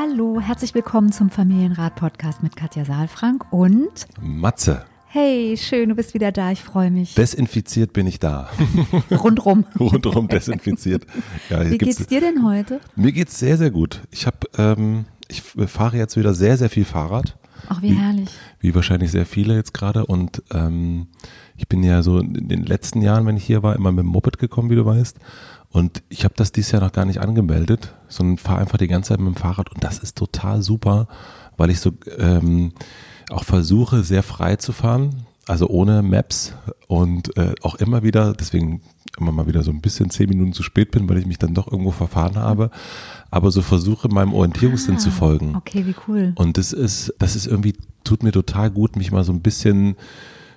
Hallo, herzlich willkommen zum Familienrat-Podcast mit Katja Saalfrank und Matze. Hey, schön, du bist wieder da, ich freue mich. Desinfiziert bin ich da. Rundrum. Rundrum desinfiziert. Ja, Wie geht's dir denn heute? Mir geht's sehr, sehr gut. Ich habe, ähm, ich fahre jetzt wieder sehr, sehr viel Fahrrad. Ach, wie, wie herrlich. Wie wahrscheinlich sehr viele jetzt gerade. Und ähm, ich bin ja so in den letzten Jahren, wenn ich hier war, immer mit dem Moped gekommen, wie du weißt. Und ich habe das dieses Jahr noch gar nicht angemeldet, sondern fahre einfach die ganze Zeit mit dem Fahrrad und das ist total super, weil ich so ähm, auch versuche, sehr frei zu fahren, also ohne Maps und äh, auch immer wieder, deswegen immer mal wieder so ein bisschen zehn Minuten zu spät bin, weil ich mich dann doch irgendwo verfahren habe, aber so versuche meinem Orientierungssinn ah, zu folgen. Okay, wie cool. Und das ist, das ist irgendwie, tut mir total gut, mich mal so ein bisschen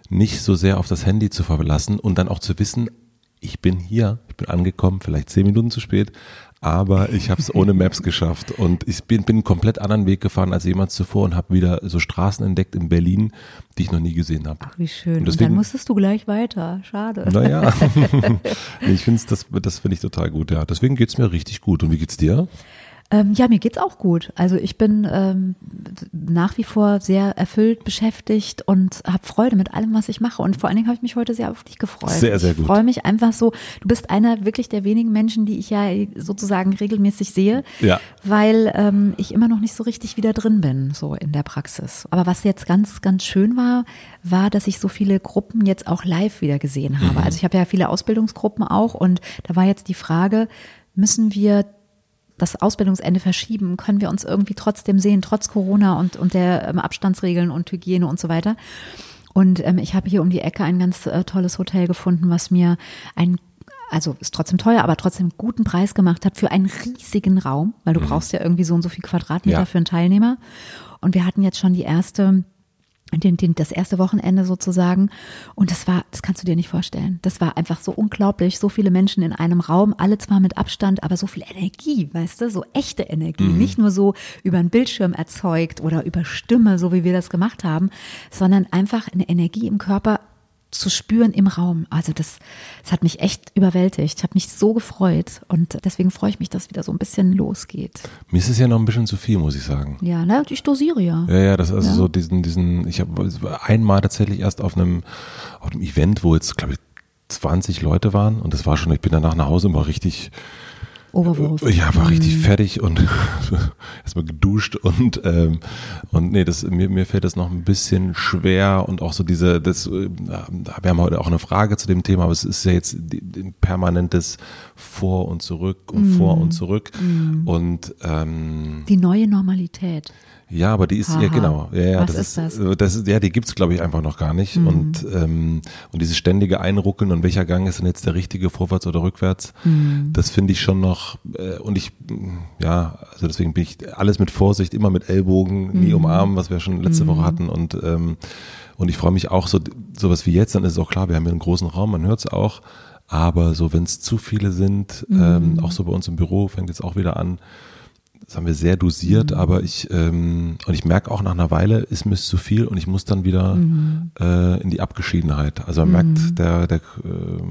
nicht so sehr auf das Handy zu verlassen und dann auch zu wissen, ich bin hier, ich bin angekommen, vielleicht zehn Minuten zu spät, aber ich habe es ohne Maps geschafft und ich bin, bin einen komplett anderen Weg gefahren als jemals zuvor und habe wieder so Straßen entdeckt in Berlin, die ich noch nie gesehen habe. Ach, wie schön. Und, deswegen, und dann musstest du gleich weiter. Schade. Naja, ich finde das, das finde ich total gut, ja. Deswegen geht's mir richtig gut. Und wie geht's dir? Ähm, ja, mir geht's auch gut. Also ich bin ähm, nach wie vor sehr erfüllt, beschäftigt und habe Freude mit allem, was ich mache. Und vor allen Dingen habe ich mich heute sehr auf dich gefreut. Sehr, sehr gut. Ich freue mich einfach so. Du bist einer wirklich der wenigen Menschen, die ich ja sozusagen regelmäßig sehe, ja. weil ähm, ich immer noch nicht so richtig wieder drin bin, so in der Praxis. Aber was jetzt ganz, ganz schön war, war, dass ich so viele Gruppen jetzt auch live wieder gesehen habe. Mhm. Also ich habe ja viele Ausbildungsgruppen auch und da war jetzt die Frage, müssen wir das Ausbildungsende verschieben, können wir uns irgendwie trotzdem sehen, trotz Corona und, und der ähm, Abstandsregeln und Hygiene und so weiter. Und ähm, ich habe hier um die Ecke ein ganz äh, tolles Hotel gefunden, was mir ein also ist trotzdem teuer, aber trotzdem einen guten Preis gemacht hat für einen riesigen Raum, weil du mhm. brauchst ja irgendwie so und so viel Quadratmeter ja. für einen Teilnehmer. Und wir hatten jetzt schon die erste den, den, das erste Wochenende sozusagen. Und das war, das kannst du dir nicht vorstellen. Das war einfach so unglaublich. So viele Menschen in einem Raum, alle zwar mit Abstand, aber so viel Energie, weißt du, so echte Energie. Mhm. Nicht nur so über einen Bildschirm erzeugt oder über Stimme, so wie wir das gemacht haben, sondern einfach eine Energie im Körper zu spüren im Raum. Also das, das hat mich echt überwältigt. Ich habe mich so gefreut und deswegen freue ich mich, dass wieder so ein bisschen losgeht. Mir ist es ja noch ein bisschen zu viel, muss ich sagen. Ja, na, ich dosiere ja. Ja, ja, das ist also ja. so diesen, diesen, ich habe einmal tatsächlich erst auf einem, auf einem Event, wo jetzt, glaube ich, 20 Leute waren und das war schon, ich bin danach nach Hause immer richtig, Oberwurf. Ja, war richtig mhm. fertig und erstmal geduscht und ähm, und nee, das mir mir fällt das noch ein bisschen schwer und auch so diese das äh, wir haben heute auch eine Frage zu dem Thema, aber es ist ja jetzt ein permanentes vor und zurück und mhm. vor und zurück mhm. und ähm, die neue Normalität. Ja, aber die ist Aha. ja genau. Ja, ja, Was das ist das? Äh, das ist, ja, die gibt's glaube ich einfach noch gar nicht. Mhm. Und ähm, und dieses ständige Einruckeln und welcher Gang ist denn jetzt der richtige, vorwärts oder rückwärts? Mhm. Das finde ich schon noch. Äh, und ich, ja, also deswegen bin ich alles mit Vorsicht, immer mit Ellbogen, nie mhm. umarmen, was wir schon letzte Woche mhm. hatten. Und ähm, und ich freue mich auch so sowas wie jetzt. Dann ist es auch klar, wir haben hier einen großen Raum, man hört's auch. Aber so, wenn es zu viele sind, ähm, mhm. auch so bei uns im Büro fängt jetzt auch wieder an das haben wir sehr dosiert, mhm. aber ich ähm, und ich merke auch nach einer Weile ist mir zu viel und ich muss dann wieder mhm. äh, in die Abgeschiedenheit. Also man mhm. merkt, der der, äh,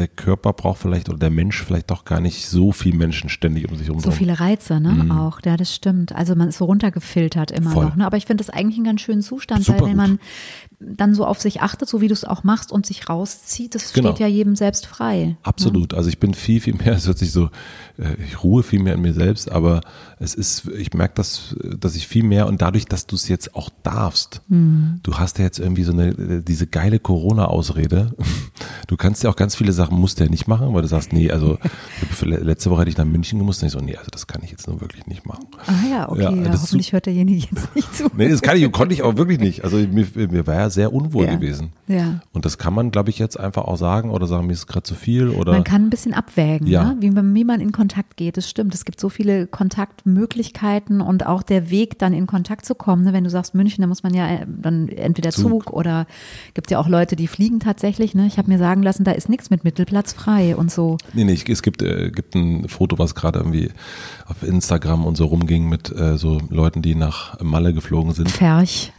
der Körper braucht vielleicht oder der Mensch vielleicht doch gar nicht so viel Menschen ständig um sich herum. So viele Reize, ne? Mhm. Auch, ja, das stimmt. Also man ist so runtergefiltert immer Voll. noch. Ne? Aber ich finde das eigentlich einen ganz schönen Zustand, Super weil wenn man dann so auf sich achtet, so wie du es auch machst und sich rauszieht, das genau. steht ja jedem selbst frei. Ne? Absolut. Ne? Also ich bin viel, viel mehr, es hört sich so, äh, ich ruhe viel mehr in mir selbst, aber es ist, ich merke das, dass ich viel mehr und dadurch, dass du es jetzt auch darfst, mhm. du hast ja jetzt irgendwie so eine, diese geile Corona-Ausrede. Du kannst ja auch ganz viele Sachen, musst du ja nicht machen, weil du sagst, nee, also letzte Woche hätte ich nach München gemusst und ich so, nee, also das kann ich jetzt nur wirklich nicht machen. Ah ja, okay, ja, ja, hoffentlich hört derjenige jetzt nicht zu. Nee, das kann ich, konnte ich auch wirklich nicht. Also mir, mir war ja sehr unwohl ja. gewesen. Ja. Und das kann man, glaube ich, jetzt einfach auch sagen oder sagen, mir ist gerade zu viel oder. Man kann ein bisschen abwägen, ja. Ne? wie, man, wie man in Kontakt geht. Das stimmt. Es gibt so viele Kontaktmöglichkeiten und auch der Weg, dann in Kontakt zu kommen. Ne? Wenn du sagst München, dann muss man ja äh, dann entweder Zug, Zug oder gibt ja auch Leute, die fliegen tatsächlich. Ne? Ich habe mir sagen lassen, da ist nichts mit Mittelplatz frei und so. Nee, nee, es gibt, äh, gibt ein Foto, was gerade irgendwie auf Instagram und so rumging mit äh, so Leuten, die nach Malle geflogen sind. Ferch.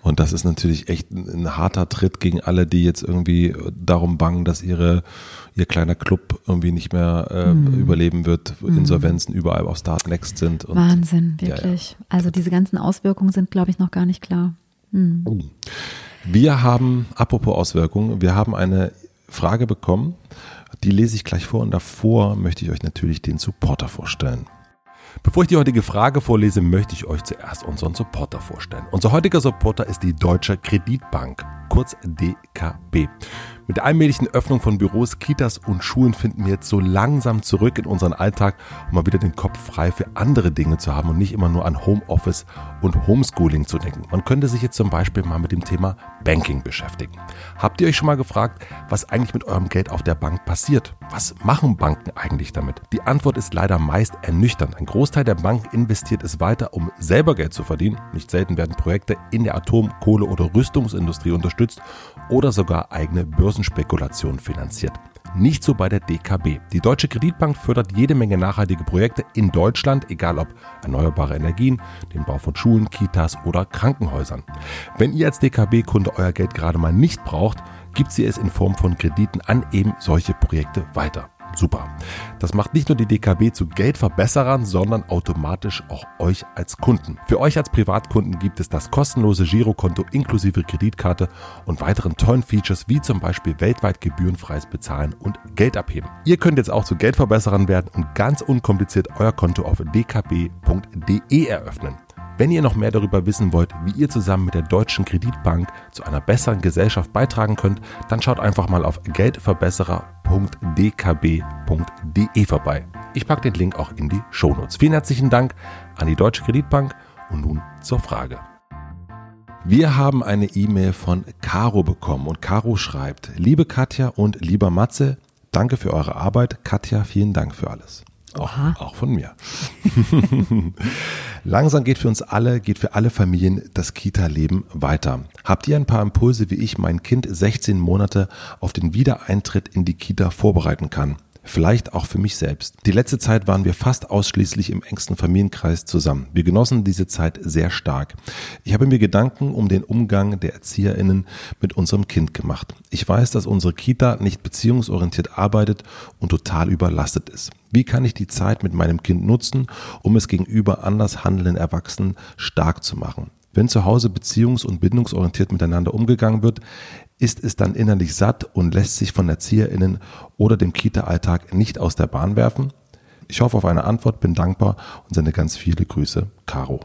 Und das ist natürlich echt ein, ein harter Tritt gegen alle, die jetzt irgendwie darum bangen, dass ihre ihr kleiner Club irgendwie nicht mehr äh, mhm. überleben wird, mhm. Insolvenzen überall auf Start Next sind. Und, Wahnsinn, wirklich. Ja, ja. Also diese ganzen Auswirkungen sind, glaube ich, noch gar nicht klar. Mhm. Wir haben, apropos Auswirkungen, wir haben eine Frage bekommen, die lese ich gleich vor und davor möchte ich euch natürlich den Supporter vorstellen. Bevor ich die heutige Frage vorlese, möchte ich euch zuerst unseren Supporter vorstellen. Unser heutiger Supporter ist die Deutsche Kreditbank, kurz DKB. Mit der allmählichen Öffnung von Büros, Kitas und Schulen finden wir jetzt so langsam zurück in unseren Alltag, um mal wieder den Kopf frei für andere Dinge zu haben und nicht immer nur an Homeoffice und Homeschooling zu denken. Man könnte sich jetzt zum Beispiel mal mit dem Thema Banking beschäftigen. Habt ihr euch schon mal gefragt, was eigentlich mit eurem Geld auf der Bank passiert? Was machen Banken eigentlich damit? Die Antwort ist leider meist ernüchternd. Ein Großteil der Banken investiert es weiter, um selber Geld zu verdienen. Nicht selten werden Projekte in der Atom-, Kohle- oder Rüstungsindustrie unterstützt oder sogar eigene Börsenspekulationen finanziert. Nicht so bei der DKB. Die Deutsche Kreditbank fördert jede Menge nachhaltige Projekte in Deutschland, egal ob erneuerbare Energien, den Bau von Schulen, Kitas oder Krankenhäusern. Wenn ihr als DKB-Kunde euer Geld gerade mal nicht braucht, gibt sie es in Form von Krediten an eben solche Projekte weiter. Super. Das macht nicht nur die DKB zu Geldverbesserern, sondern automatisch auch euch als Kunden. Für euch als Privatkunden gibt es das kostenlose Girokonto inklusive Kreditkarte und weiteren tollen Features wie zum Beispiel weltweit gebührenfreies Bezahlen und Geld abheben. Ihr könnt jetzt auch zu Geldverbesserern werden und ganz unkompliziert euer Konto auf dkb.de eröffnen. Wenn ihr noch mehr darüber wissen wollt, wie ihr zusammen mit der Deutschen Kreditbank zu einer besseren Gesellschaft beitragen könnt, dann schaut einfach mal auf geldverbesserer.dkb.de vorbei. Ich packe den Link auch in die Shownotes. Vielen herzlichen Dank an die Deutsche Kreditbank und nun zur Frage. Wir haben eine E-Mail von Caro bekommen und Caro schreibt, liebe Katja und lieber Matze, danke für eure Arbeit. Katja, vielen Dank für alles. Auch, auch, von mir. Langsam geht für uns alle, geht für alle Familien das Kita-Leben weiter. Habt ihr ein paar Impulse, wie ich mein Kind 16 Monate auf den Wiedereintritt in die Kita vorbereiten kann? Vielleicht auch für mich selbst. Die letzte Zeit waren wir fast ausschließlich im engsten Familienkreis zusammen. Wir genossen diese Zeit sehr stark. Ich habe mir Gedanken um den Umgang der ErzieherInnen mit unserem Kind gemacht. Ich weiß, dass unsere Kita nicht beziehungsorientiert arbeitet und total überlastet ist. Wie kann ich die Zeit mit meinem Kind nutzen, um es gegenüber anders handelnden Erwachsenen stark zu machen? Wenn zu Hause beziehungs- und bindungsorientiert miteinander umgegangen wird, ist es dann innerlich satt und lässt sich von ErzieherInnen oder dem Kita-Alltag nicht aus der Bahn werfen? Ich hoffe auf eine Antwort, bin dankbar und sende ganz viele Grüße. Caro.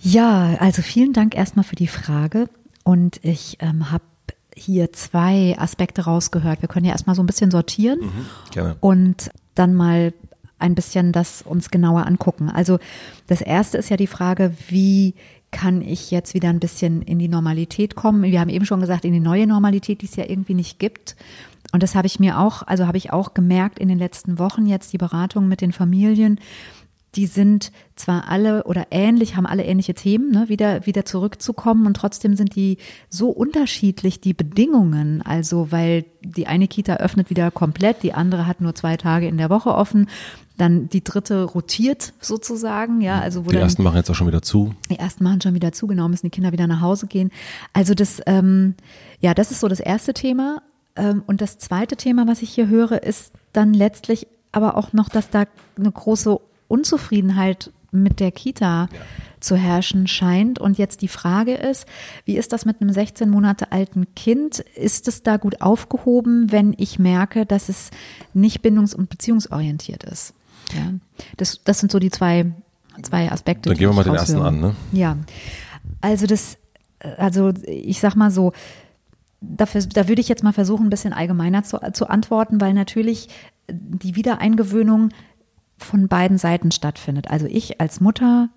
Ja, also vielen Dank erstmal für die Frage und ich ähm, habe hier zwei Aspekte rausgehört. Wir können ja erstmal so ein bisschen sortieren mhm, und dann mal ein bisschen das uns genauer angucken. Also das erste ist ja die Frage, wie kann ich jetzt wieder ein bisschen in die Normalität kommen. Wir haben eben schon gesagt, in die neue Normalität, die es ja irgendwie nicht gibt. Und das habe ich mir auch, also habe ich auch gemerkt in den letzten Wochen jetzt die Beratung mit den Familien. Die sind zwar alle oder ähnlich, haben alle ähnliche Themen, ne, wieder, wieder zurückzukommen und trotzdem sind die so unterschiedlich, die Bedingungen. Also, weil die eine Kita öffnet wieder komplett, die andere hat nur zwei Tage in der Woche offen dann die dritte rotiert sozusagen, ja, also wo Die ersten machen jetzt auch schon wieder zu. Die ersten machen schon wieder zu, genau, müssen die Kinder wieder nach Hause gehen. Also das, ähm, ja, das ist so das erste Thema. Ähm, und das zweite Thema, was ich hier höre, ist dann letztlich aber auch noch, dass da eine große Unzufriedenheit mit der Kita ja. zu herrschen scheint. Und jetzt die Frage ist, wie ist das mit einem 16 Monate alten Kind? Ist es da gut aufgehoben, wenn ich merke, dass es nicht bindungs- und beziehungsorientiert ist? Ja, das, das sind so die zwei, zwei Aspekte. Dann gehen wir mal den ersten an, ne? Ja, also das, also ich sag mal so, dafür, da würde ich jetzt mal versuchen, ein bisschen allgemeiner zu, zu antworten, weil natürlich die Wiedereingewöhnung von beiden Seiten stattfindet. Also ich als Mutter,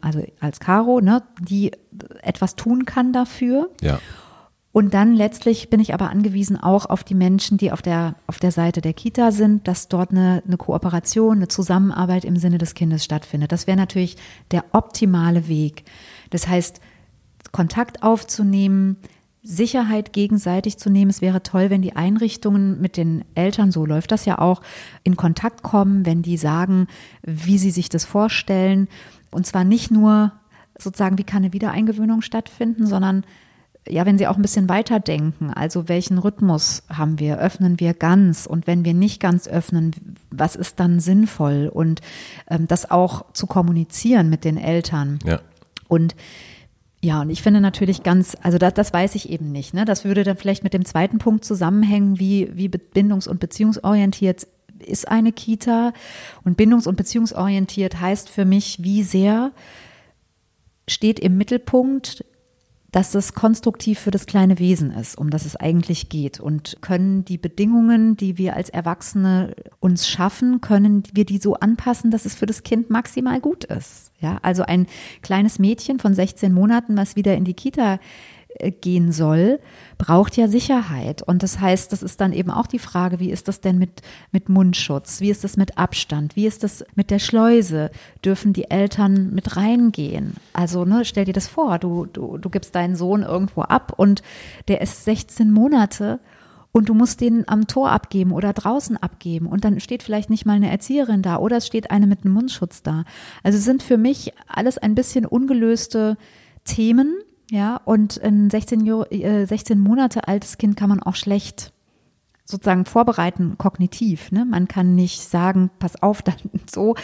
also als Caro, ne, die etwas tun kann dafür. Ja. Und dann letztlich bin ich aber angewiesen auch auf die Menschen, die auf der, auf der Seite der Kita sind, dass dort eine, eine Kooperation, eine Zusammenarbeit im Sinne des Kindes stattfindet. Das wäre natürlich der optimale Weg. Das heißt, Kontakt aufzunehmen, Sicherheit gegenseitig zu nehmen. Es wäre toll, wenn die Einrichtungen mit den Eltern, so läuft das ja auch, in Kontakt kommen, wenn die sagen, wie sie sich das vorstellen. Und zwar nicht nur sozusagen, wie kann eine Wiedereingewöhnung stattfinden, sondern ja, wenn Sie auch ein bisschen weiterdenken, also welchen Rhythmus haben wir? Öffnen wir ganz? Und wenn wir nicht ganz öffnen, was ist dann sinnvoll? Und ähm, das auch zu kommunizieren mit den Eltern. Ja. Und ja, und ich finde natürlich ganz, also das, das weiß ich eben nicht. Ne? Das würde dann vielleicht mit dem zweiten Punkt zusammenhängen, wie, wie bindungs- und beziehungsorientiert ist eine Kita. Und bindungs- und beziehungsorientiert heißt für mich, wie sehr steht im Mittelpunkt dass es konstruktiv für das kleine Wesen ist, um das es eigentlich geht. Und können die Bedingungen, die wir als Erwachsene uns schaffen, können wir die so anpassen, dass es für das Kind maximal gut ist. Ja, also ein kleines Mädchen von 16 Monaten, was wieder in die Kita gehen soll, braucht ja Sicherheit. Und das heißt, das ist dann eben auch die Frage, wie ist das denn mit, mit Mundschutz? Wie ist das mit Abstand? Wie ist das mit der Schleuse? Dürfen die Eltern mit reingehen? Also, ne, stell dir das vor, du, du, du gibst deinen Sohn irgendwo ab und der ist 16 Monate und du musst den am Tor abgeben oder draußen abgeben und dann steht vielleicht nicht mal eine Erzieherin da oder es steht eine mit einem Mundschutz da. Also sind für mich alles ein bisschen ungelöste Themen, ja, und ein 16, äh, 16 Monate altes Kind kann man auch schlecht sozusagen vorbereiten, kognitiv. Ne? Man kann nicht sagen, pass auf, dann so,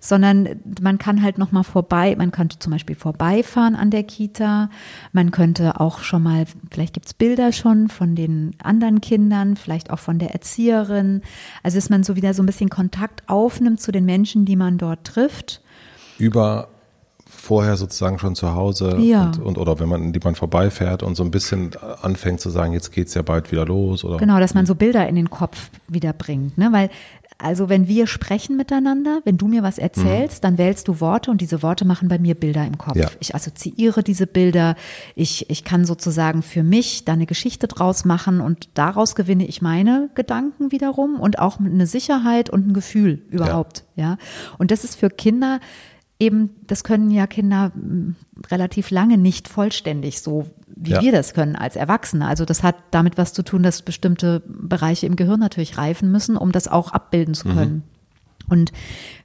sondern man kann halt nochmal vorbei, man könnte zum Beispiel vorbeifahren an der Kita, man könnte auch schon mal, vielleicht gibt's Bilder schon von den anderen Kindern, vielleicht auch von der Erzieherin. Also dass man so wieder so ein bisschen Kontakt aufnimmt zu den Menschen, die man dort trifft. Über vorher sozusagen schon zu Hause ja. und, und, oder wenn man die man vorbeifährt und so ein bisschen anfängt zu sagen, jetzt geht's ja bald wieder los oder genau, dass man so Bilder in den Kopf wieder bringt, ne? Weil also wenn wir sprechen miteinander, wenn du mir was erzählst, mhm. dann wählst du Worte und diese Worte machen bei mir Bilder im Kopf. Ja. Ich assoziiere diese Bilder. Ich, ich kann sozusagen für mich da eine Geschichte draus machen und daraus gewinne ich meine Gedanken wiederum und auch eine Sicherheit und ein Gefühl überhaupt. Ja. ja. Und das ist für Kinder eben, das können ja Kinder hm, relativ lange nicht vollständig so, wie ja. wir das können als Erwachsene. Also das hat damit was zu tun, dass bestimmte Bereiche im Gehirn natürlich reifen müssen, um das auch abbilden zu können. Mhm. Und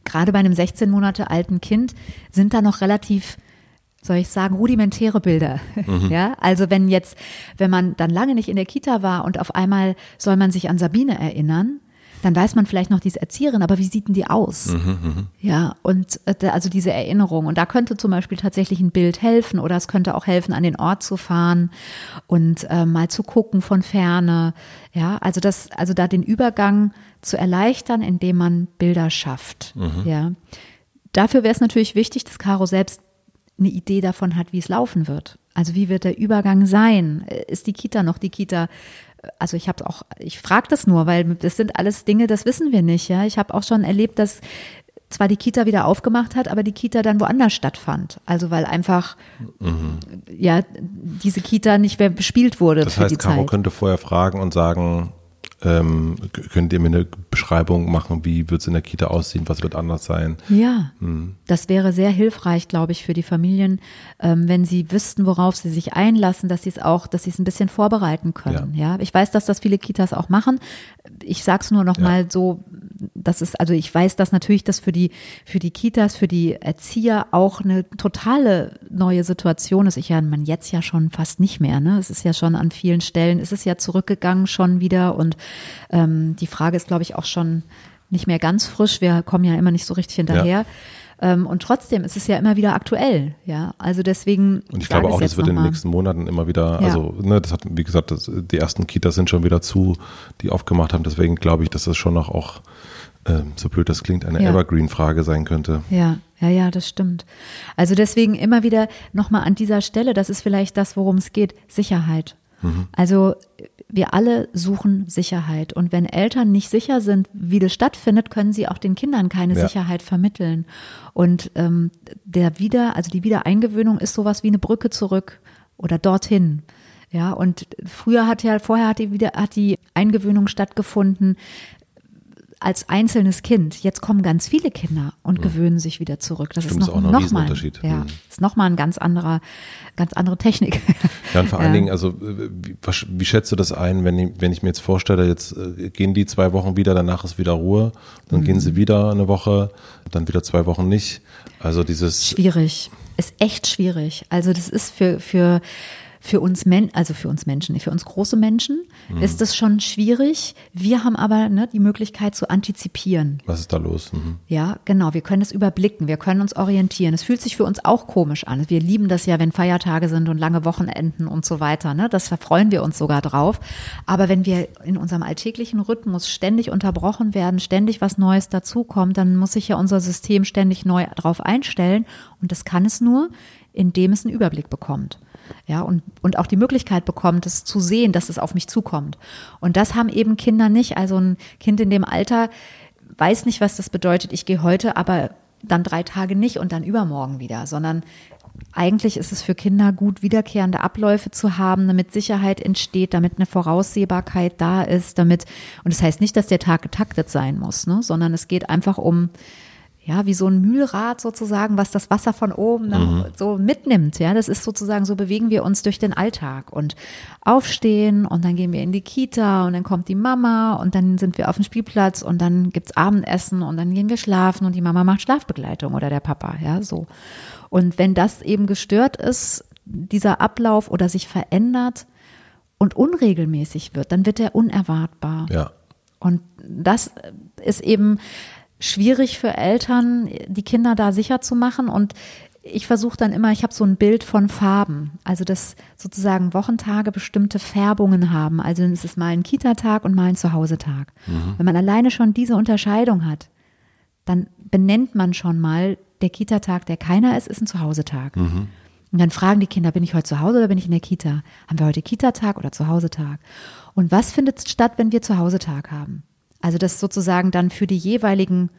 gerade bei einem 16 Monate alten Kind sind da noch relativ soll ich sagen, rudimentäre Bilder. Mhm. Ja, also wenn jetzt, wenn man dann lange nicht in der Kita war und auf einmal soll man sich an Sabine erinnern, dann weiß man vielleicht noch diese Erzieherin, aber wie sieht denn die aus? Mhm, mhm, ja, und äh, also diese Erinnerung. Und da könnte zum Beispiel tatsächlich ein Bild helfen oder es könnte auch helfen, an den Ort zu fahren und äh, mal zu gucken von ferne. Ja, also das, also da den Übergang zu erleichtern, indem man Bilder schafft. Mhm. Ja. Dafür wäre es natürlich wichtig, dass Caro selbst eine Idee davon hat, wie es laufen wird. Also wie wird der Übergang sein? Ist die Kita noch die Kita also ich habe auch, ich frage das nur, weil das sind alles Dinge, das wissen wir nicht. Ja, ich habe auch schon erlebt, dass zwar die Kita wieder aufgemacht hat, aber die Kita dann woanders stattfand. Also weil einfach mhm. ja diese Kita nicht mehr bespielt wurde. Das heißt, Caro könnte vorher fragen und sagen, ähm, könnt ihr mir eine Beschreibung machen, wie wird es in der Kita aussehen, was wird anders sein? Ja, hm. das wäre sehr hilfreich, glaube ich, für die Familien, ähm, wenn sie wüssten, worauf sie sich einlassen, dass sie es auch, dass sie es ein bisschen vorbereiten können. Ja. ja, ich weiß, dass das viele Kitas auch machen. Ich sage es nur noch ja. mal so, das ist, also ich weiß, dass natürlich das für die, für die Kitas, für die Erzieher auch eine totale neue Situation ist. Ich ja, man jetzt ja schon fast nicht mehr, ne? Es ist ja schon an vielen Stellen, ist es ja zurückgegangen schon wieder und ähm, die Frage ist, glaube ich, auch schon nicht mehr ganz frisch. Wir kommen ja immer nicht so richtig hinterher. Ja. Ähm, und trotzdem ist es ja immer wieder aktuell, ja. Also deswegen. Und ich glaube auch, das wird in den nächsten Monaten immer wieder, ja. also, ne, das hat, wie gesagt, das, die ersten Kitas sind schon wieder zu, die aufgemacht haben. Deswegen glaube ich, dass das schon noch auch, äh, so blöd das klingt, eine ja. Evergreen-Frage sein könnte. Ja, ja, ja, das stimmt. Also deswegen immer wieder nochmal an dieser Stelle, das ist vielleicht das, worum es geht, Sicherheit. Mhm. Also wir alle suchen Sicherheit. Und wenn Eltern nicht sicher sind, wie das stattfindet, können sie auch den Kindern keine ja. Sicherheit vermitteln. Und ähm, der Wieder, also die Wiedereingewöhnung ist sowas wie eine Brücke zurück oder dorthin. Ja, und früher hat ja, vorher hat die wieder, hat die Eingewöhnung stattgefunden als einzelnes Kind. Jetzt kommen ganz viele Kinder und mhm. gewöhnen sich wieder zurück. Das Stimmt, ist noch, ist auch noch, noch mal, ja, mhm. ist noch mal ein ganz anderer, ganz andere Technik. Ja, und vor allen Dingen, also wie, wie schätzt du das ein, wenn ich, wenn ich mir jetzt vorstelle, jetzt äh, gehen die zwei Wochen wieder, danach ist wieder Ruhe, dann mhm. gehen sie wieder eine Woche, dann wieder zwei Wochen nicht. Also dieses schwierig, ist echt schwierig. Also das ist für für für uns Men also für uns Menschen, für uns große Menschen mhm. ist das schon schwierig. Wir haben aber ne, die Möglichkeit zu antizipieren. Was ist da los? Mhm. Ja, genau. Wir können es überblicken, wir können uns orientieren. Es fühlt sich für uns auch komisch an. Wir lieben das ja, wenn Feiertage sind und lange Wochenenden und so weiter. Ne? Das freuen wir uns sogar drauf. Aber wenn wir in unserem alltäglichen Rhythmus ständig unterbrochen werden, ständig was Neues dazukommt, dann muss sich ja unser System ständig neu darauf einstellen. Und das kann es nur, indem es einen Überblick bekommt ja, und, und auch die Möglichkeit bekommt, es zu sehen, dass es auf mich zukommt. Und das haben eben Kinder nicht. Also ein Kind in dem Alter weiß nicht, was das bedeutet. Ich gehe heute, aber dann drei Tage nicht und dann übermorgen wieder, sondern eigentlich ist es für Kinder gut, wiederkehrende Abläufe zu haben, damit Sicherheit entsteht, damit eine Voraussehbarkeit da ist, damit, und das heißt nicht, dass der Tag getaktet sein muss, ne, sondern es geht einfach um, ja, wie so ein Mühlrad sozusagen, was das Wasser von oben mhm. so mitnimmt. Ja, das ist sozusagen, so bewegen wir uns durch den Alltag und aufstehen und dann gehen wir in die Kita und dann kommt die Mama und dann sind wir auf dem Spielplatz und dann gibt's Abendessen und dann gehen wir schlafen und die Mama macht Schlafbegleitung oder der Papa, ja, so. Und wenn das eben gestört ist, dieser Ablauf oder sich verändert und unregelmäßig wird, dann wird er unerwartbar. Ja. Und das ist eben, schwierig für Eltern, die Kinder da sicher zu machen. Und ich versuche dann immer, ich habe so ein Bild von Farben, also dass sozusagen Wochentage bestimmte Färbungen haben. Also es ist mal ein Kita-Tag und mal ein Zuhause-Tag. Mhm. Wenn man alleine schon diese Unterscheidung hat, dann benennt man schon mal, der Kita-Tag, der keiner ist, ist ein Zuhause-Tag. Mhm. Und dann fragen die Kinder, bin ich heute zu Hause oder bin ich in der Kita? Haben wir heute Kita-Tag oder Zuhause-Tag? Und was findet statt, wenn wir Zuhause-Tag haben? Also dass sozusagen dann für die jeweiligen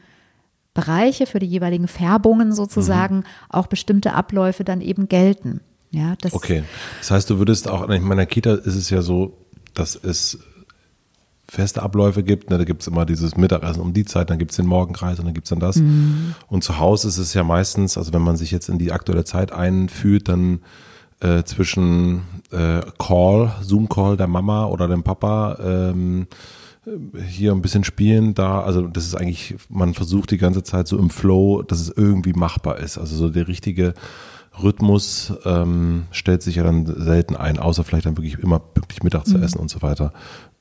Bereiche, für die jeweiligen Färbungen sozusagen mhm. auch bestimmte Abläufe dann eben gelten. Ja, das okay, das heißt, du würdest auch, in meiner Kita ist es ja so, dass es feste Abläufe gibt. Ne? Da gibt es immer dieses Mittagessen um die Zeit, dann gibt es den Morgenkreis und dann gibt es dann das. Mhm. Und zu Hause ist es ja meistens, also wenn man sich jetzt in die aktuelle Zeit einfühlt, dann äh, zwischen äh, Call, Zoom-Call der Mama oder dem Papa, ähm, hier ein bisschen spielen, da, also das ist eigentlich, man versucht die ganze Zeit so im Flow, dass es irgendwie machbar ist. Also so der richtige Rhythmus ähm, stellt sich ja dann selten ein, außer vielleicht dann wirklich immer pünktlich Mittag zu mhm. essen und so weiter.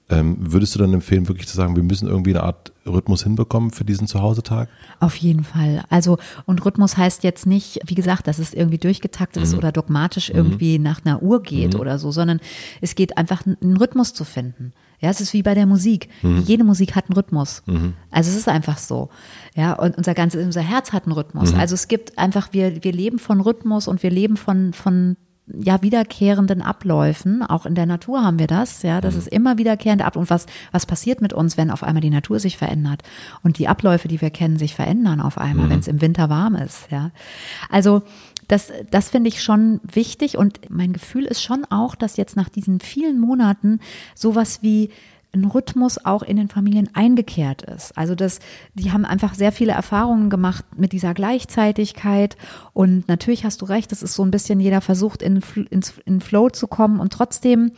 Ähm, würdest du dann empfehlen, wirklich zu sagen, wir müssen irgendwie eine Art Rhythmus hinbekommen für diesen Zuhause-Tag? Auf jeden Fall. Also, und Rhythmus heißt jetzt nicht, wie gesagt, dass es irgendwie durchgetaktet mhm. ist oder dogmatisch mhm. irgendwie nach einer Uhr geht mhm. oder so, sondern es geht einfach, einen Rhythmus zu finden. Ja, es ist wie bei der Musik. Mhm. Jede Musik hat einen Rhythmus. Mhm. Also es ist einfach so. Ja, und unser ganzes, unser Herz hat einen Rhythmus. Mhm. Also es gibt einfach, wir, wir leben von Rhythmus und wir leben von, von ja wiederkehrenden Abläufen. Auch in der Natur haben wir das, ja, das mhm. ist immer wiederkehrende Abläufe. Und was, was passiert mit uns, wenn auf einmal die Natur sich verändert und die Abläufe, die wir kennen, sich verändern auf einmal, mhm. wenn es im Winter warm ist, ja. Also das, das finde ich schon wichtig und mein Gefühl ist schon auch, dass jetzt nach diesen vielen Monaten sowas wie ein Rhythmus auch in den Familien eingekehrt ist. Also das, die haben einfach sehr viele Erfahrungen gemacht mit dieser Gleichzeitigkeit und natürlich hast du recht, das ist so ein bisschen jeder versucht in, ins, in Flow zu kommen und trotzdem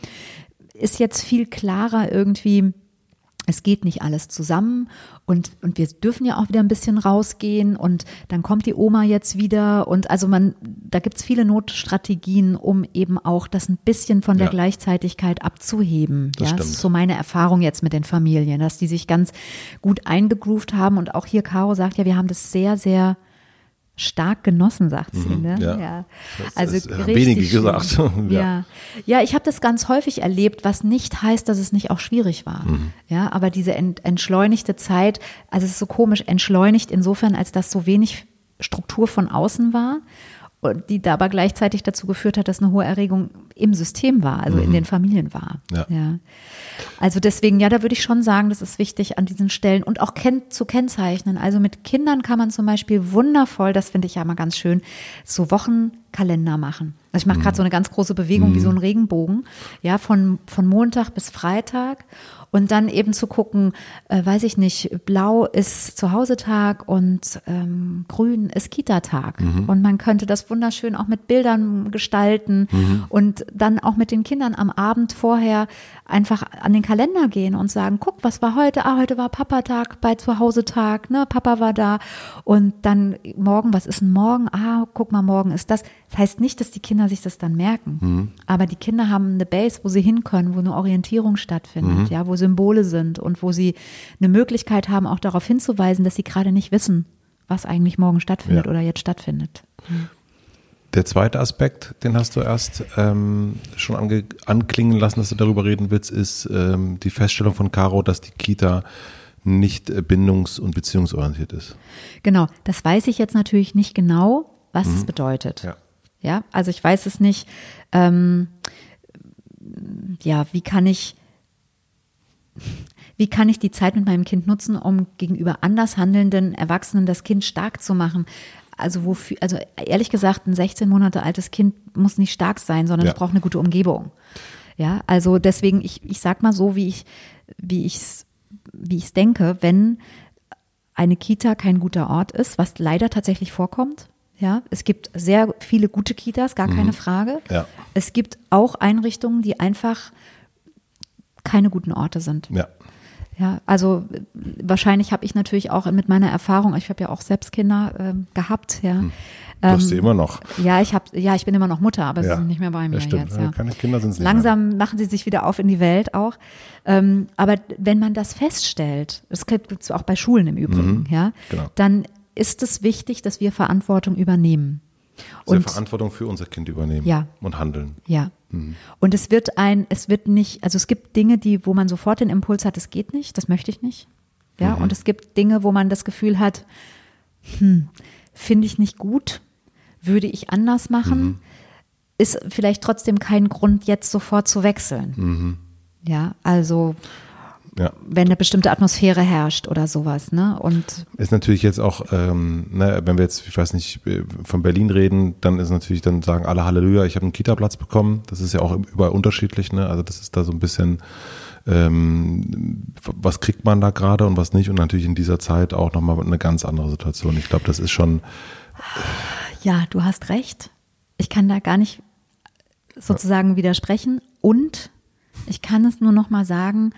ist jetzt viel klarer irgendwie, es geht nicht alles zusammen und, und wir dürfen ja auch wieder ein bisschen rausgehen und dann kommt die Oma jetzt wieder und also man, da gibt's viele Notstrategien, um eben auch das ein bisschen von der Ja. Gleichzeitigkeit abzuheben. Das ja, stimmt. das ist so meine Erfahrung jetzt mit den Familien, dass die sich ganz gut eingegroovt haben und auch hier Caro sagt ja, wir haben das sehr, sehr stark genossen, sagt sie. Ne? Mhm. ja. Das Also ist, äh, wenige gesagt. Ja. ja. ja, ich habe das ganz häufig erlebt, was nicht heißt, dass es nicht auch schwierig war. Mhm. Ja, aber diese ent entschleunigte Zeit, also es ist so komisch, entschleunigt insofern, als dass so wenig Struktur von außen war, die da aber gleichzeitig dazu geführt hat, dass eine hohe Erregung im System war, also in den Familien war. Mhm. Ja. Also deswegen, ja, da würde ich schon sagen, das ist wichtig an diesen Stellen und auch kenn zu kennzeichnen. Also mit Kindern kann man zum Beispiel wundervoll, das finde ich ja mal ganz schön, so Wochenkalender machen. Also ich mache gerade so eine ganz große Bewegung wie so ein Regenbogen, ja, von, von Montag bis Freitag und dann eben zu gucken, äh, weiß ich nicht, blau ist Zuhause-Tag und ähm, grün ist Kita-Tag. Und man könnte das wunderschön auch mit Bildern gestalten und dann auch mit den Kindern am Abend vorher einfach an den Kalender gehen und sagen, guck, was war heute? Ah, heute war Papa-Tag bei Zuhause-Tag, ne? Papa war da. Und dann morgen, was ist denn morgen? Ah, guck mal, morgen ist das. Das heißt nicht, dass die Kinder sich das dann merken. Aber die Kinder haben eine Base, wo sie hin können, wo eine Orientierung stattfindet, ja, wo Symbole sind und wo sie eine Möglichkeit haben, auch darauf hinzuweisen, dass sie gerade nicht wissen, was eigentlich morgen stattfindet Ja. oder jetzt stattfindet. Der zweite Aspekt, den hast du erst ähm, schon ange anklingen lassen, dass du darüber reden willst, ist ähm, die Feststellung von Caro, dass die Kita nicht äh, bindungs- und beziehungsorientiert ist. Genau, das weiß ich jetzt natürlich nicht genau, was es bedeutet. Ja. Ja, also ich weiß es nicht. Ähm, ja, wie kann ich, wie kann ich die Zeit mit meinem Kind nutzen, um gegenüber anders handelnden Erwachsenen das Kind stark zu machen? Also wofür, also ehrlich gesagt, ein 16 Monate altes Kind muss nicht stark sein, sondern Ja. es braucht eine gute Umgebung. Ja, also deswegen, ich, ich sag mal so, wie ich, wie ich's, wie ich's denke, wenn eine Kita kein guter Ort ist, was leider tatsächlich vorkommt. Ja, es gibt sehr viele gute Kitas, gar keine Frage. Ja. Es gibt auch Einrichtungen, die einfach keine guten Orte sind. Ja. Ja, also äh, wahrscheinlich habe ich natürlich auch mit meiner Erfahrung, ich habe ja auch selbst Kinder ähm, gehabt, ja. Du hast sie immer noch. Ja, ich habe, ja, ich bin immer noch Mutter, aber sie Ja. sind nicht mehr bei mir Ja, stimmt. jetzt. Ja, keine Kinder sind's nicht Langsam machen sie sich wieder auf in die Welt auch. Ähm, aber wenn man das feststellt, das gibt es auch bei Schulen im Übrigen, ja, genau. dann ist es wichtig, dass wir Verantwortung übernehmen. Und Verantwortung für unser Kind übernehmen Ja. und handeln. ja. Und es wird ein, es wird nicht, also es gibt Dinge, die, wo man sofort den Impuls hat, es geht nicht, das möchte ich nicht. Ja, und es gibt Dinge, wo man das Gefühl hat, hm, finde ich nicht gut, würde ich anders machen, ist vielleicht trotzdem kein Grund, jetzt sofort zu wechseln. Ja, also Ja. wenn eine bestimmte Atmosphäre herrscht oder sowas, ne? Und Ist natürlich jetzt auch, ähm, ne, wenn wir jetzt, ich weiß nicht, äh, von Berlin reden, dann ist natürlich, dann sagen alle Halleluja, ich habe einen Kita-Platz bekommen. Das ist ja auch überall unterschiedlich, ne? Also das ist da so ein bisschen, ähm, was kriegt man da gerade und was nicht. Und natürlich in dieser Zeit auch nochmal eine ganz andere Situation. Ich glaube, das ist schon, Ja, du hast recht. Ich kann da gar nicht sozusagen widersprechen. Und ich kann es nur noch mal sagen,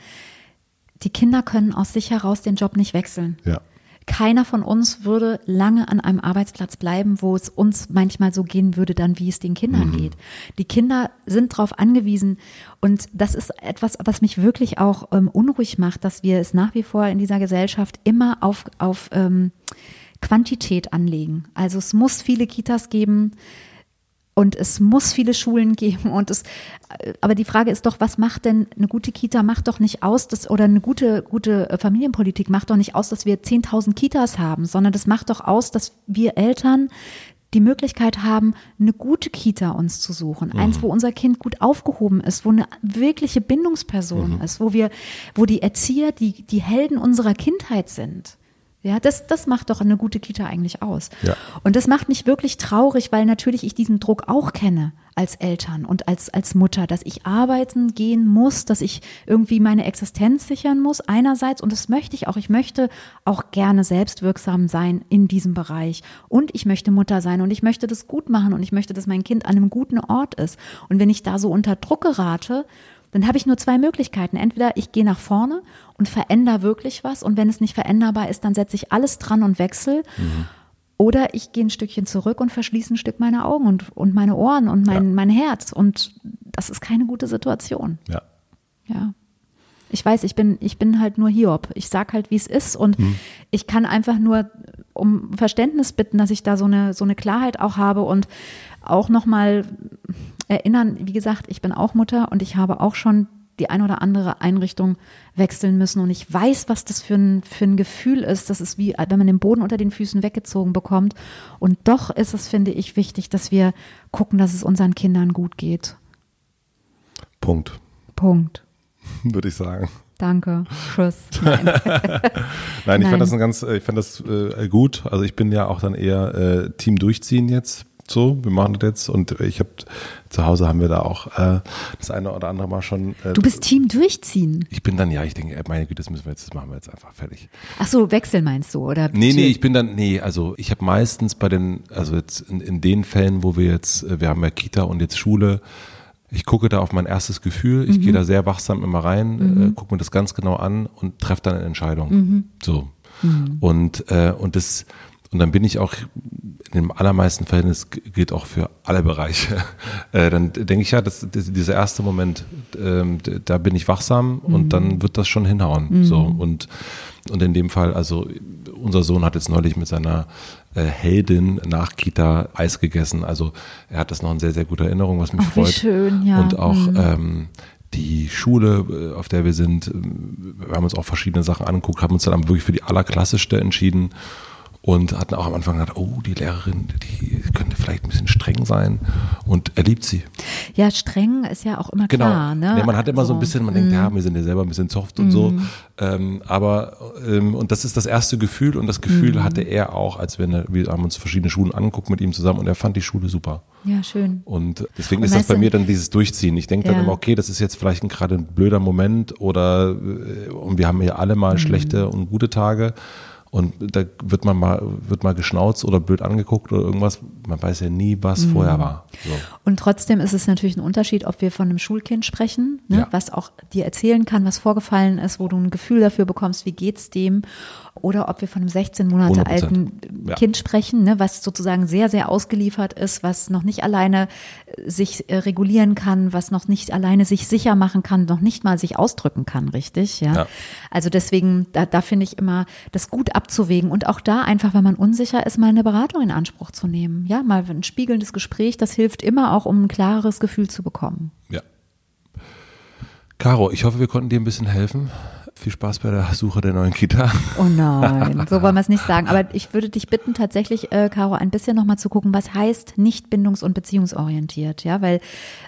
die Kinder können aus sich heraus den Job nicht wechseln. ja. Keiner von uns würde lange an einem Arbeitsplatz bleiben, wo es uns manchmal so gehen würde, dann wie es den Kindern geht. Die Kinder sind darauf angewiesen und das ist etwas, was mich wirklich auch ähm, unruhig macht, dass wir es nach wie vor in dieser Gesellschaft immer auf, auf ähm, Quantität anlegen. Also es muss viele Kitas geben, und es muss viele Schulen geben und es, aber die Frage ist doch, was macht denn eine gute Kita macht doch nicht aus, dass, oder eine gute, gute Familienpolitik macht doch nicht aus, dass wir 10.000 Kitas haben, sondern das macht doch aus, dass wir Eltern die Möglichkeit haben, eine gute Kita uns zu suchen. Eins, wo unser Kind gut aufgehoben ist, wo eine wirkliche Bindungsperson ist, wo wir, wo die Erzieher die, die Helden unserer Kindheit sind. Ja, das, das macht doch eine gute Kita eigentlich aus. Ja. Und das macht mich wirklich traurig, weil natürlich ich diesen Druck auch kenne als Eltern und als, als Mutter, dass ich arbeiten gehen muss, dass ich irgendwie meine Existenz sichern muss einerseits und das möchte ich auch. Ich möchte auch gerne selbstwirksam sein in diesem Bereich und ich möchte Mutter sein und ich möchte das gut machen und ich möchte, dass mein Kind an einem guten Ort ist. Und wenn ich da so unter Druck gerate, Dann habe ich nur zwei Möglichkeiten. Entweder ich gehe nach vorne und verändere wirklich was und wenn es nicht veränderbar ist, dann setze ich alles dran und wechsle. Mhm. Oder ich gehe ein Stückchen zurück und verschließe ein Stück meine Augen und, und meine Ohren und mein, ja. mein Herz. Und das ist keine gute Situation. Ja. Ja. Ich weiß, ich bin, ich bin halt nur Hiob. Ich sag halt, wie es ist und hm. ich kann einfach nur um Verständnis bitten, dass ich da so eine, so eine Klarheit auch habe und auch nochmal erinnern, wie gesagt, ich bin auch Mutter und ich habe auch schon die ein oder andere Einrichtung wechseln müssen und ich weiß, was das für ein, für ein Gefühl ist. Das ist wie, wenn man den Boden unter den Füßen weggezogen bekommt. Und doch ist es, finde ich, wichtig, dass wir gucken, dass es unseren Kindern gut geht. Punkt. Punkt. würde ich sagen. Danke. Tschüss. Nein, Nein ich fand das ein ganz, ich fand das äh, gut. Also ich bin ja auch dann eher äh, Team durchziehen jetzt. So, wir machen das jetzt und ich habe zu Hause haben wir da auch äh, das eine oder andere Mal schon. Äh, du bist Team durchziehen. Ich bin dann ja, ich denke, meine Güte, das müssen wir jetzt, das machen wir jetzt einfach fertig. Ach so, Wechsel meinst du oder? Nee, nee, ich bin dann, nee, also ich habe meistens bei den, also jetzt in, in den Fällen, wo wir jetzt, äh, wir haben ja Kita und jetzt Schule, ich gucke da auf mein erstes Gefühl, ich mhm. gehe da sehr wachsam immer rein, mhm. äh, gucke mir das ganz genau an und treffe dann eine Entscheidung. Mhm. So. Mhm. Und, äh, und das, und dann bin ich auch in den allermeisten Fällen, das gilt auch für alle Bereiche, äh, dann denke ich ja, das, das, dieser erste Moment, ähm, da bin ich wachsam und mhm. dann wird das schon hinhauen. Mhm. So und und in dem Fall, also unser Sohn hat jetzt neulich mit seiner äh, Heldin nach Kita Eis gegessen. Also er hat das noch in sehr, sehr guter Erinnerung, was mich Ach, freut. Schön, ja. Und auch mhm. ähm, die Schule, äh, auf der wir sind, äh, wir haben uns auch verschiedene Sachen angeguckt, haben uns dann wirklich für die allerklassischste entschieden und hatten auch am Anfang gedacht, oh, die Lehrerin, die könnte vielleicht ein bisschen streng sein und er liebt sie. Ja, streng ist ja auch immer genau. klar. Ne? Nee, man hat immer so, ein bisschen, man mm. denkt, ja, wir sind ja selber ein bisschen soft und mm. so. Mhm. Ähm, aber, ähm, und das ist das erste Gefühl und das Gefühl mm. hatte er auch, als wir, eine, wir haben uns verschiedene Schulen angeguckt mit ihm zusammen und er fand die Schule super. Ja, schön. Und deswegen und ist das bei mir dann dieses Durchziehen. Ich denke ja. dann immer, okay, das ist jetzt vielleicht gerade ein blöder Moment oder, äh, und wir haben ja alle mal schlechte und gute Tage. Und da wird man mal, wird mal geschnauzt oder blöd angeguckt oder irgendwas. Man weiß ja nie, was mhm. vorher war. So. Und trotzdem ist es natürlich ein Unterschied, ob wir von einem Schulkind sprechen, ne, ja. was auch dir erzählen kann, was vorgefallen ist, wo du ein Gefühl dafür bekommst, wie geht's dem, oder ob wir von einem 16 Monate 100%. alten ja. Kind sprechen, ne, was sozusagen sehr, sehr ausgeliefert ist, was noch nicht alleine äh, sich äh, regulieren kann, was noch nicht alleine sich sicher machen kann, noch nicht mal sich ausdrücken kann, richtig? Ja. ja. Also deswegen, da, da finde ich immer das gut abzuwägen und auch da einfach, wenn man unsicher ist, mal eine Beratung in Anspruch zu nehmen. Ja, mal ein spiegelndes Gespräch, das hilft immer auch, um ein klareres Gefühl zu bekommen. Ja. Caro, ich hoffe, wir konnten dir ein bisschen helfen. Viel Spaß bei der Suche der neuen Kita. Oh nein, so wollen wir es nicht sagen. Aber ich würde dich bitten, tatsächlich, äh, Caro, ein bisschen nochmal zu gucken, was heißt nicht bindungs- und beziehungsorientiert. Ja, weil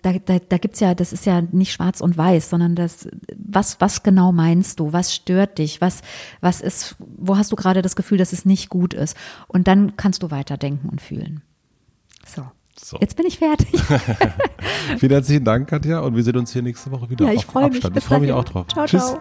da, da, da gibt ja, das ist ja nicht schwarz und weiß, sondern das, was, was genau meinst du? Was stört dich? Was, was ist, wo hast du gerade das Gefühl, dass es nicht gut ist? Und dann kannst du weiterdenken und fühlen. So. So. Jetzt bin ich fertig. Vielen herzlichen Dank, Katja, und wir sehen uns hier nächste Woche wieder. Ja, ich freue mich. Ich freue mich auch drauf. Ciao, Tschüss. Ciao.